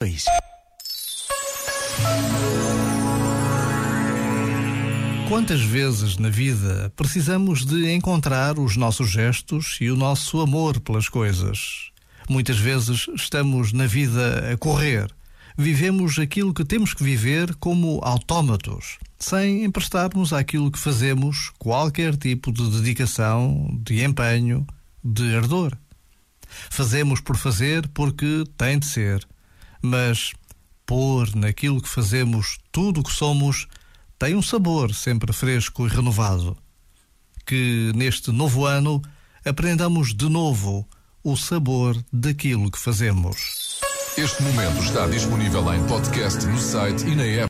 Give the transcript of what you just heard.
Dois. Quantas vezes na vida precisamos de encontrar os nossos gestos e o nosso amor pelas coisas? Muitas vezes estamos na vida a correr. Vivemos aquilo que temos que viver como autómatos, sem emprestarmos àquilo que fazemos qualquer tipo de dedicação, de empenho, de ardor. Fazemos por fazer porque tem de ser, mas pôr naquilo que fazemos tudo o que somos tem um sabor sempre fresco e renovado. Que neste novo ano aprendamos de novo o sabor daquilo que fazemos. Este momento está disponível em podcast no site e na app.